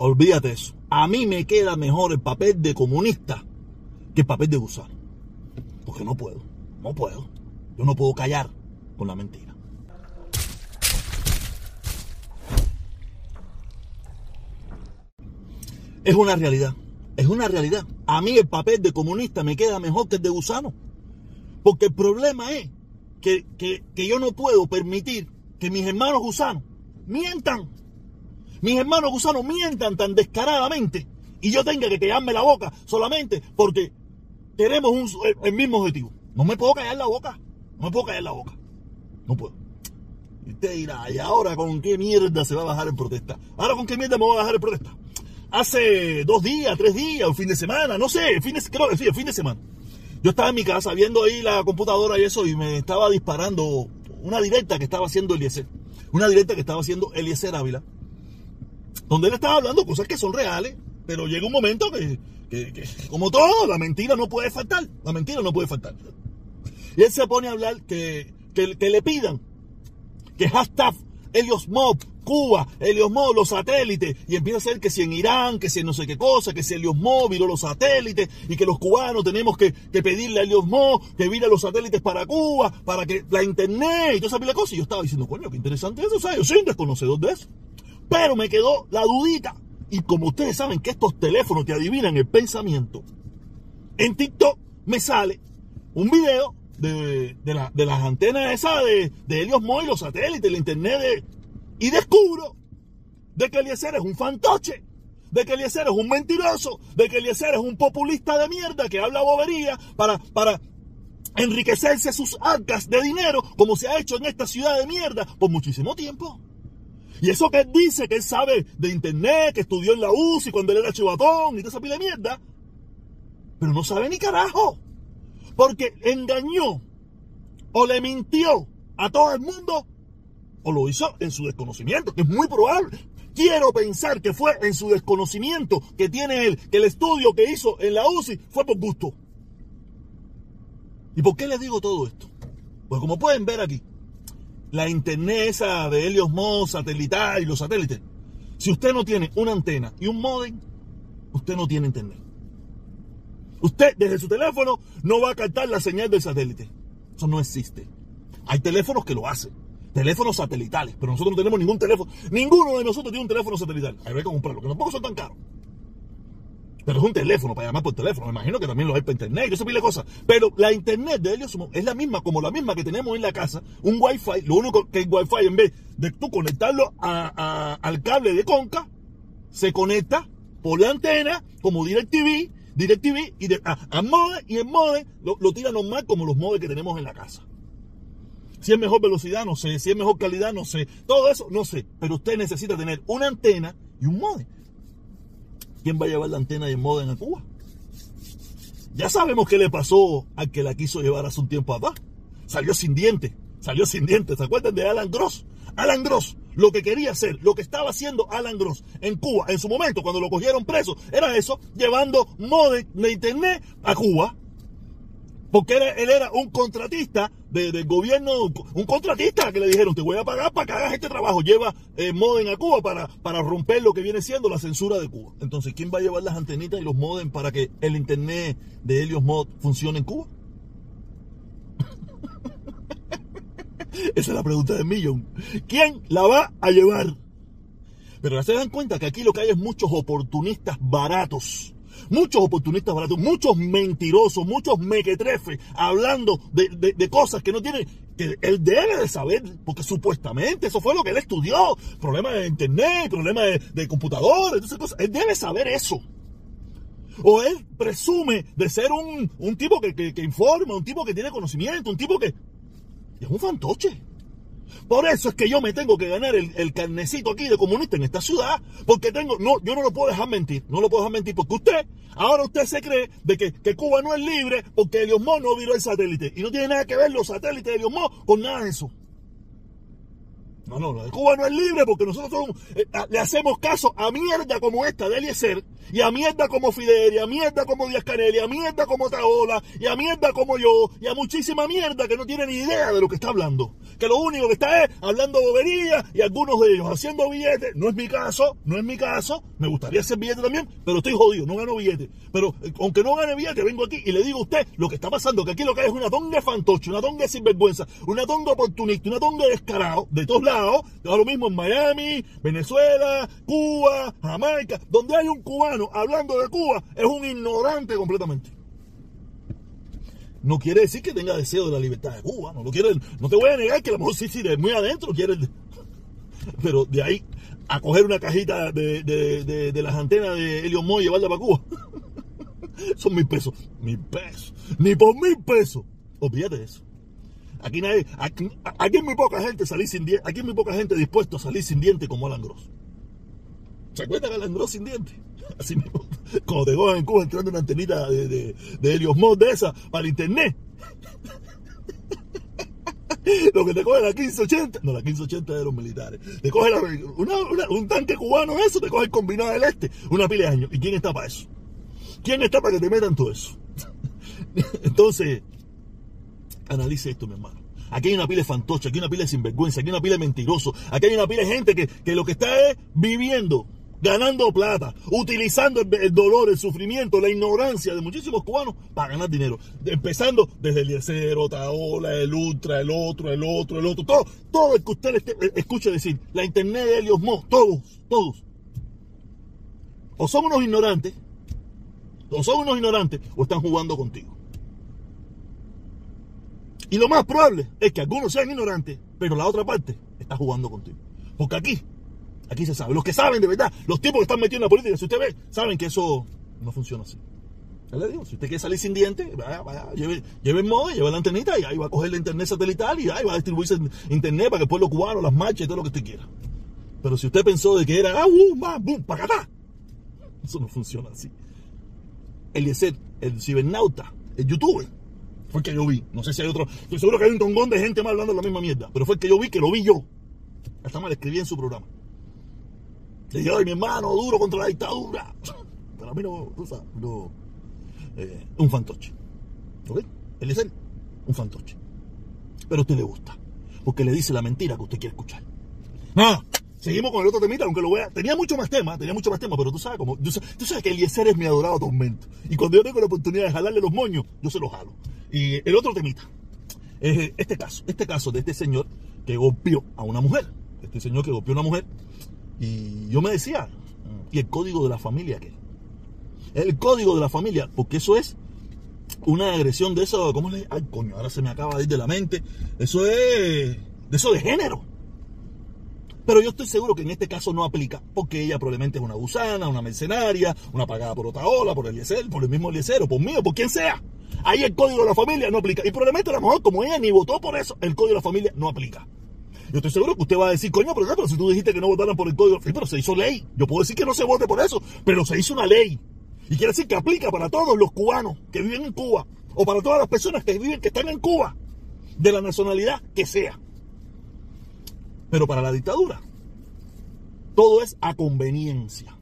olvídate eso. A mí me queda mejor el papel de comunista que el papel de gusano. Porque no puedo, no puedo. Yo no puedo callar con la mentira. Es una realidad, es una realidad. A mí el papel de comunista me queda mejor que el de gusano. Porque el problema es que, que, que yo no puedo permitir que mis hermanos gusanos mientan. Mis hermanos gusanos mientan tan descaradamente y yo tenga que callarme la boca solamente porque tenemos el mismo objetivo. No me puedo callar la boca. No me puedo callar la boca. No puedo. Y usted dirá, ¿y ahora con qué mierda se va a bajar en protesta? ¿Ahora con qué mierda me voy a bajar en protesta? Hace dos días, tres días, un fin de semana, no sé, fin de, creo que sí, el fin de semana. Yo estaba en mi casa viendo ahí la computadora y eso y me estaba disparando una directa que estaba haciendo Eliezer. Una directa que estaba haciendo Eliezer Ávila. Donde él estaba hablando cosas que son reales, pero llega un momento que, que, que, como todo, la mentira no puede faltar. La mentira no puede faltar. Y él se pone a hablar que, que, que le pidan que hashtag Helios Mob, Cuba, Helios Mob, los satélites, y empieza a ser que si en Irán, que si en no sé qué cosa, que si Helios Mob viró los satélites, y que los cubanos tenemos que, que pedirle a Helios Mob que vire los satélites para Cuba, para que la internet y toda esa pila de. Y yo estaba diciendo, coño, qué interesante eso, o sea, yo soy un desconocedor de eso. Pero me quedó la dudita. Y como ustedes saben que estos teléfonos te adivinan el pensamiento, en TikTok me sale un video de, de, la, de las antenas esas de, de Helios Moy, los satélites, la internet y descubro de que Eliezer es un fantoche, de que Eliezer es un mentiroso, de que Eliezer es un populista de mierda que habla bobería para, para enriquecerse sus arcas de dinero, como se ha hecho en esta ciudad de mierda por muchísimo tiempo. Y eso que él dice que él sabe de internet, que estudió en la UCI cuando él era chivatón y toda esa pila de mierda, pero no sabe ni carajo. Porque engañó o le mintió a todo el mundo o lo hizo en su desconocimiento, que es muy probable. Quiero pensar que fue en su desconocimiento que tiene él, que el estudio que hizo en la UCI fue por gusto. ¿Y por qué les digo todo esto? Pues como pueden ver aquí, la internet de Helios Moss, satelital y los satélites, si usted no tiene una antena y un modem, usted no tiene internet. Usted desde su teléfono no va a captar la señal del satélite. Eso no existe. Hay teléfonos que lo hacen. Teléfonos satelitales. Pero nosotros no tenemos ningún teléfono. Ninguno de nosotros tiene un teléfono satelital. Hay que comprarlo, que tampoco son tan caros. Pero es un teléfono para llamar por teléfono. Me imagino que también lo hay para internet y eso pile cosas. Pero la internet de Helios es la misma, como la misma que tenemos en la casa. Un wifi. Lo único que el wifi, en vez de tú conectarlo a, al cable de conca, se conecta por la antena como DirecTV DirecTV y de, a, a modem y el modem lo, lo tira normal como los modems que tenemos en la casa. Si es mejor velocidad, no sé. Si es mejor calidad, no sé. Todo eso, no sé. Pero usted necesita tener una antena y un modem. ¿Quién va a llevar la antena el modem a Cuba? Ya sabemos qué le pasó al que la quiso llevar hace un tiempo atrás. Salió sin dientes. Salió sin dientes. ¿Se acuerdan de Alan Gross? Alan Gross, lo que quería hacer, lo que estaba haciendo Alan Gross en Cuba en su momento, cuando lo cogieron preso, era eso, llevando modem de internet a Cuba. Porque él era un contratista de, del gobierno, un contratista que le dijeron, te voy a pagar para que hagas este trabajo. Lleva eh, modem a Cuba para, para romper lo que viene siendo la censura de Cuba. Entonces, ¿quién va a llevar las antenitas y los modem para que el internet de Helios Mod funcione en Cuba? Esa es la pregunta de millón. ¿Quién la va a llevar? Pero se dan cuenta que aquí lo que hay es muchos oportunistas baratos. Muchos oportunistas baratos, muchos mentirosos, muchos mequetrefes, hablando de, de, cosas que no tienen, que él debe de saber, porque supuestamente eso fue lo que él estudió. Problemas de internet, problemas de, de computadores, esas cosas. Él debe saber eso. O él presume de ser un, un tipo que, que, que informa, un tipo que tiene conocimiento, un tipo que, es un fantoche. Por eso es que yo me tengo que ganar el, el, carnecito aquí de comunista en esta ciudad. Porque tengo, no, yo no lo puedo dejar mentir. No lo puedo dejar mentir porque usted, ahora usted se cree de que, que Cuba no es libre porque Helios Mo no viró el satélite. Y no tiene nada que ver los satélites de Mo con nada de eso. No, no, de Cuba no es libre porque nosotros eh, le hacemos caso a mierda como esta de Eliezer Y a mierda como Fidel, a mierda como Díaz Canel, y a mierda como Taola, y a mierda como yo, y a muchísima mierda que no tiene ni idea de lo que está hablando. Que lo único que está es hablando bobería y algunos de ellos haciendo billetes. No es mi caso, no es mi caso. Me gustaría hacer billetes también, pero estoy jodido, no gano billetes. Pero eh, aunque no gane billetes, vengo aquí y le digo a usted lo que está pasando, que aquí lo que hay es una tonga fantoche, una tonga sinvergüenza, una tonga oportunista, una tonga descarado, de todos lados. Lo mismo en Miami, Venezuela, Cuba, Jamaica, donde hay un cubano hablando de Cuba, es un ignorante completamente. No quiere decir que tenga deseo de la libertad de Cuba, no lo quiere, no te voy a negar que a lo mejor sí, sí, de muy adentro quiere, pero de ahí a coger una cajita de, las antenas de Helios Moy y llevarla para Cuba, son mil pesos, mil pesos, ni por mil pesos, olvídate de eso. Aquí nadie, aquí, aquí hay muy poca gente salir sin diente, aquí muy poca gente dispuesta a salir sin diente como Alan Gross. ¿Se acuerdan de Alan Gross sin diente? Así mismo, como te cogen en Cuba entrando una antenita de, de, de Helios Mod de esa para internet. Lo que te coge la 1580, no, la 1580 de los militares. Te coge un tanque cubano, eso, te coge el combinado del este, una pila de años. ¿Y quién está para eso? ¿Quién está para que te metan todo eso? Entonces, analice esto, mi hermano. Aquí hay una pila de fantoche, aquí hay una pila de sinvergüenza, aquí hay una pila de mentiroso, aquí hay una pila de gente que, que lo que está es viviendo ganando plata, utilizando el, dolor, el sufrimiento, la ignorancia de muchísimos cubanos para ganar dinero. Empezando desde el Yesero, Taola, el Ultra, el otro, el otro, el otro, todo, todo el que usted escuche decir, la internet de Helios Mo, todos, todos. O son unos ignorantes, o son unos ignorantes, o están jugando contigo. Y lo más probable es que algunos sean ignorantes, pero la otra parte está jugando contigo. Porque aquí Aquí se sabe. Los que saben de verdad, los tipos que están metidos en la política, si usted ve, saben que eso no funciona así. Ya le digo, si usted quiere salir sin dientes, vaya, vaya, lleve, lleve el modo, lleve la antenita y ahí va a coger la internet satelital y ahí va a distribuirse internet para que el pueblo cubano, las marchas y todo lo que usted quiera. Pero si usted pensó de que era, ah, uh, boom, para acá, eso no funciona así. El Eliezer, el cibernauta, el youtuber, fue el que yo vi. No sé si hay otro. Estoy seguro que hay un tongón de gente más hablando la misma mierda. Pero fue el que yo vi, que lo vi yo. Hasta mal escribí en su programa. Le dije, ay, mi hermano, duro contra la dictadura. Pero a mí no, tú sabes, no. Eh, un fantoche. ¿Ok? Él es él, un fantoche. Pero a usted le gusta. Porque le dice la mentira que usted quiere escuchar. Nada. Seguimos con el otro temita, aunque lo vea. Tenía mucho más temas, tenía mucho más temas, pero tú sabes cómo. Tú sabes, que Eliezer es mi adorado tormento. Y cuando yo tengo la oportunidad de jalarle los moños, yo se los jalo. Y el otro temita es este caso, este caso de este señor que golpeó a una mujer. Este señor que golpeó a una mujer y yo me decía, ¿y el código de la familia qué? El código de la familia, porque eso es una agresión de eso, ¿cómo le? Ay, coño, ahora se me acaba de ir de la mente. Eso es de eso de género. Pero yo estoy seguro que en este caso no aplica, porque ella probablemente es una gusana, una mercenaria, una pagada por otra ola, por el Eliezer, por el mismo Eliezer, o por mí, o por quien sea. Ahí el código de la familia no aplica. Y probablemente a lo mejor, como ella ni votó por eso, el código de la familia no aplica. Yo estoy seguro que usted va a decir, coño, pero, pero si tú dijiste que no votaran por el código, sí, pero se hizo ley. Yo puedo decir que no se vote por eso, pero se hizo una ley. Y quiere decir que aplica para todos los cubanos que viven en Cuba, o para todas las personas que viven, que están en Cuba, de la nacionalidad que sea. Pero para la dictadura, todo es a conveniencia.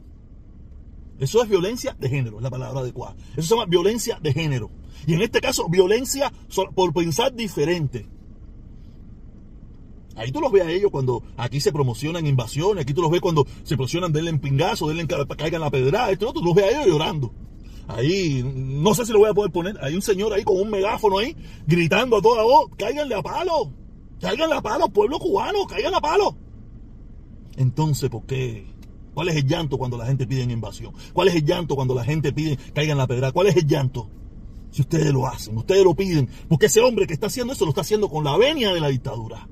Eso es violencia de género, es la palabra adecuada. Eso se llama violencia de género. Y en este caso, violencia por pensar diferente. Ahí tú los ves a ellos cuando aquí se promocionan invasiones, aquí tú los ves cuando se promocionan denle en pingazo, denle en caigan la pedrada, esto, tú los ves a ellos llorando. Ahí, no sé si lo voy a poder poner, hay un señor ahí con un megáfono ahí, gritando a toda voz, cáiganle a palo, cáiganle a palo, pueblo cubano, cáiganle a palo. Entonces, ¿por qué? ¿Cuál es el llanto cuando la gente pide invasión? ¿Cuál es el llanto cuando la gente pide caigan la pedrada? ¿Cuál es el llanto? Si ustedes lo hacen, ustedes lo piden, porque ese hombre que está haciendo eso lo está haciendo con la venia de la dictadura.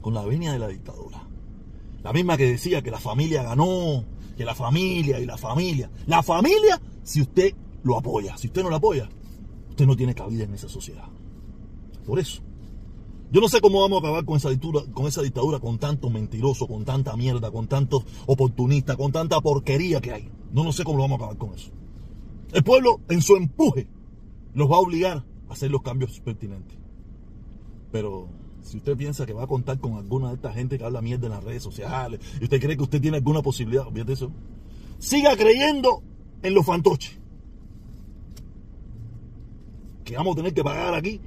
Con la venia de la dictadura. La misma que decía que la familia ganó, que la familia y la familia. La familia, si usted lo apoya, si usted no lo apoya, usted no tiene cabida en esa sociedad. Por eso. Yo no sé cómo vamos a acabar con esa dictadura, con esa dictadura, con tanto mentiroso, con tanta mierda, con tantos oportunistas, con tanta porquería que hay. No, no sé cómo lo vamos a acabar con eso. El pueblo, en su empuje, los va a obligar a hacer los cambios pertinentes. Pero si usted piensa que va a contar con alguna de esta gente que habla mierda en las redes sociales, y usted cree que usted tiene alguna posibilidad, olvídate eso. Siga creyendo en los fantoches. Que vamos a tener que pagar aquí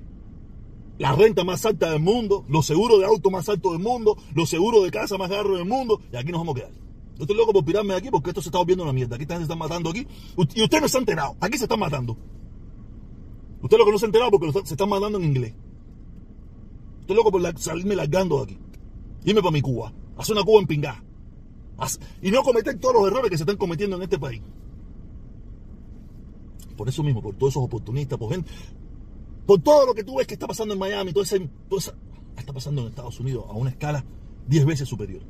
la renta más alta del mundo, los seguros de auto más altos del mundo, los seguros de casa más caros del mundo, y aquí nos vamos a quedar. Yo estoy loco por pirarme de aquí porque esto se está volviendo una mierda. Aquí se están matando aquí. Y usted no se ha enterado. Aquí se están matando. Usted lo que no se ha enterado porque se están matando en inglés. Estoy loco por salirme largando de aquí. Irme para mi Cuba. Hacer una Cuba en pingá. Y no cometer todos los errores que se están cometiendo en este país. Por eso mismo, por todos esos oportunistas, por gente, por todo lo que tú ves que está pasando en Miami, todo, ese, todo eso está pasando en Estados Unidos a una escala 10 veces superior.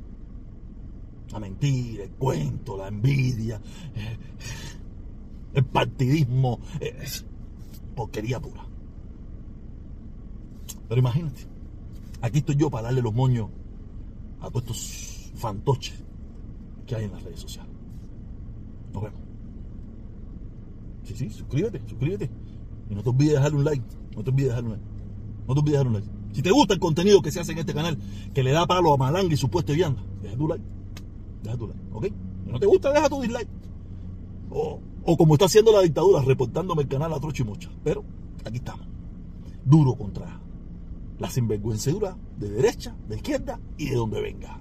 La mentira, el cuento, la envidia, eh, el partidismo, eh, es porquería pura. Pero imagínate, aquí estoy yo para darle los moños a todos estos fantoches que hay en las redes sociales. Nos vemos. Sí, sí, suscríbete, suscríbete. Y no te olvides de dejar un like. No te olvides de dejar un like. No te olvides de dejar un like. Si te gusta el contenido que se hace en este canal, que le da palo a Malanga y su puesto de vianda, deja tu like. Deja tu like, ¿ok? Si no te gusta, deja tu dislike. O, o como está haciendo la dictadura, reportándome el canal a trocho y mucha. Pero aquí estamos. Duro contra la sinvergüencedura de derecha, de izquierda y de donde venga.